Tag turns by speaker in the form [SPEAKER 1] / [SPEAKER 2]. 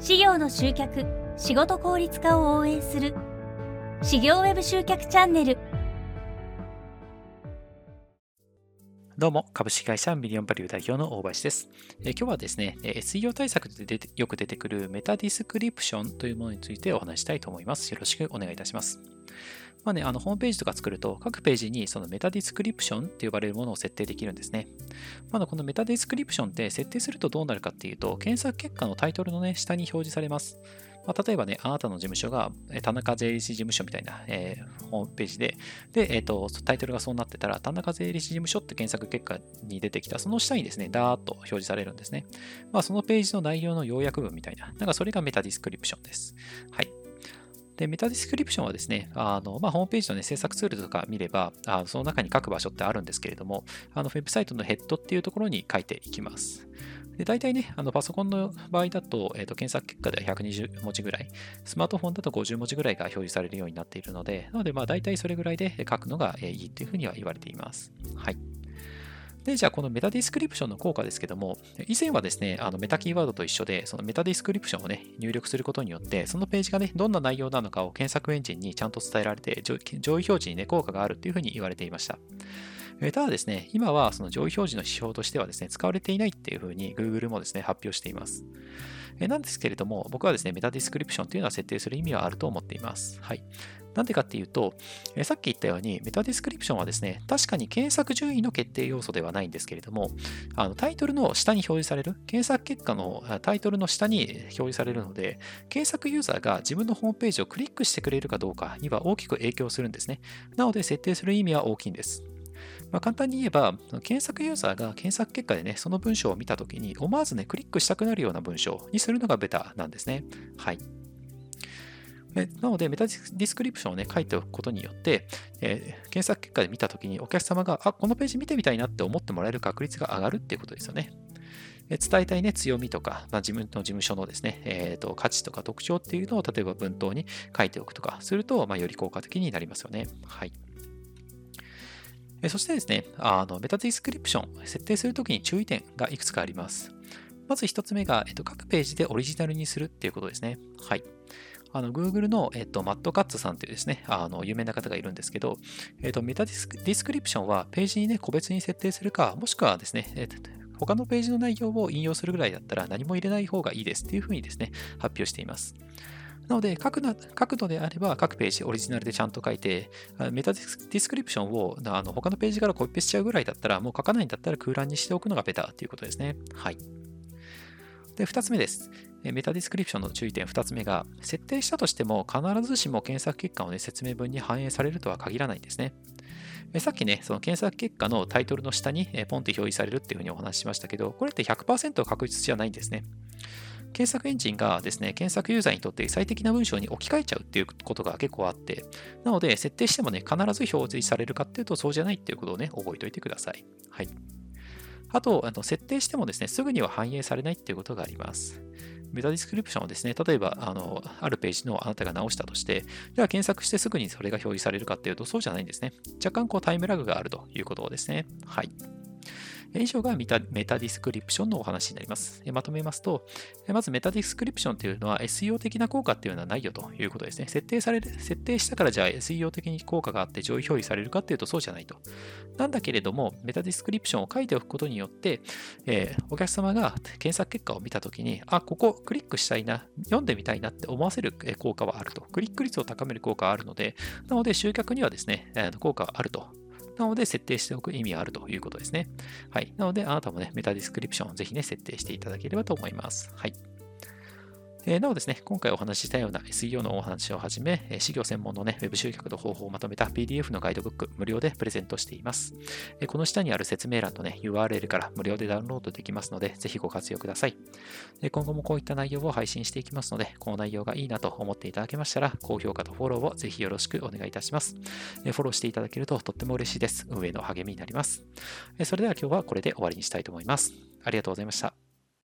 [SPEAKER 1] 事業の集客仕事効率化を応援する。事業ウェブ集客チャンネル。
[SPEAKER 2] どうも、株式会社ミリオンバリュー代表の大林です。え今日はですね、SEO 対策でよく出てくるメタディスクリプションというものについてお話したいと思います。よろしくお願いいたします。まあね、あのホームページとか作ると、各ページにそのメタディスクリプションって呼ばれるものを設定できるんですね。まあこのメタディスクリプションって設定するとどうなるかっていうと、検索結果のタイトルのね、下に表示されます。まあ、例えばね、あなたの事務所が田中税理士事務所みたいな、えー、ホームページで、で、えーと、タイトルがそうなってたら、田中税理士事務所って検索結果に出てきた、その下にですね、ダーッと表示されるんですね。まあ、そのページの内容の要約文みたいな、なんかそれがメタディスクリプションです。はい。で、メタディスクリプションはですね、あのまあ、ホームページの、ね、制作ツールとか見ればあ、その中に書く場所ってあるんですけれども、あのウェブサイトのヘッドっていうところに書いていきます。で大体ね、あのパソコンの場合だと,、えー、と検索結果では120文字ぐらい、スマートフォンだと50文字ぐらいが表示されるようになっているので、なのでまあ大体それぐらいで書くのがいいというふうには言われています。はい。で、じゃあこのメタディスクリプションの効果ですけども、以前はですね、あのメタキーワードと一緒で、そのメタディスクリプションをね、入力することによって、そのページがね、どんな内容なのかを検索エンジンにちゃんと伝えられて、上位表示にね、効果があるというふうに言われていました。ただですね、今はその上位表示の指標としてはですね、使われていないっていうふうに Google もですね、発表しています。なんですけれども、僕はですね、メタディスクリプションというのは設定する意味はあると思っています。はい。なんでかっていうと、えさっき言ったように、メタディスクリプションはですね、確かに検索順位の決定要素ではないんですけれども、あのタイトルの下に表示される、検索結果のタイトルの下に表示されるので、検索ユーザーが自分のホームページをクリックしてくれるかどうかには大きく影響するんですね。なので、設定する意味は大きいんです。まあ、簡単に言えば、検索ユーザーが検索結果でね、その文章を見たときに、思わずね、クリックしたくなるような文章にするのがベターなんですね。はい。なので、メタディスクリプションをね、書いておくことによって、えー、検索結果で見たときにお客様が、あ、このページ見てみたいなって思ってもらえる確率が上がるっていうことですよね。伝えたいね、強みとか、まあ、自分の事務所のですね、えーと、価値とか特徴っていうのを例えば文頭に書いておくとかすると、まあ、より効果的になりますよね。はい。そしてですね、あのメタディスクリプション、設定するときに注意点がいくつかあります。まず1つ目が、えっと、各ページでオリジナルにするっていうことですね。はい。あの Google の、えっと、マット・カッツさんというですね、あの有名な方がいるんですけど、えっと、メタディスクディスクリプションはページにね、個別に設定するか、もしくはですね、えっと、他のページの内容を引用するぐらいだったら何も入れない方がいいですっていうふうにですね、発表しています。なので書くな、書くのであれば、各ページオリジナルでちゃんと書いて、メタディスクリプションをあの他のページからコピペしちゃうぐらいだったら、もう書かないんだったら空欄にしておくのがベターということですね。はい。で、2つ目です。メタディスクリプションの注意点2つ目が、設定したとしても必ずしも検索結果を、ね、説明文に反映されるとは限らないんですね。さっきね、その検索結果のタイトルの下にポンって表示されるっていうふうにお話ししましたけど、これって100%確実じゃないんですね。検索エンジンがですね、検索ユーザーにとって最適な文章に置き換えちゃうっていうことが結構あって、なので設定してもね、必ず表示されるかっていうとそうじゃないっていうことをね、覚えておいてください。はい。あと、あの設定してもですね、すぐには反映されないっていうことがあります。メタディスクリプションをですね、例えば、あの、あるページのあなたが直したとして、では検索してすぐにそれが表示されるかっていうと、そうじゃないんですね。若干こうタイムラグがあるということですね。はい。以上がメタディスクリプションのお話になります。まとめますと、まずメタディスクリプションというのは SEO 的な効果っていうのはないよということですね。設定される、設定したからじゃあ SEO 的に効果があって上位表示されるかっていうとそうじゃないと。なんだけれども、メタディスクリプションを書いておくことによって、えー、お客様が検索結果を見たときに、あ、ここクリックしたいな、読んでみたいなって思わせる効果はあると。クリック率を高める効果はあるので、なので集客にはですね、効果があるとなので、設定しておく意味があるということですね。はい。なので、あなたもね、メタディスクリプションをぜひね、設定していただければと思います。はい。えー、なおですね、今回お話ししたような SEO のお話をはじめ、士業専門のね、Web 集客の方法をまとめた PDF のガイドブック、無料でプレゼントしています。え、この下にある説明欄とね、URL から無料でダウンロードできますので、ぜひご活用ください。今後もこういった内容を配信していきますので、この内容がいいなと思っていただけましたら、高評価とフォローをぜひよろしくお願いいたします。えフォローしていただけるととっても嬉しいです。運営の励みになります。えそれでは今日はこれで終わりにしたいと思います。ありがとうございました。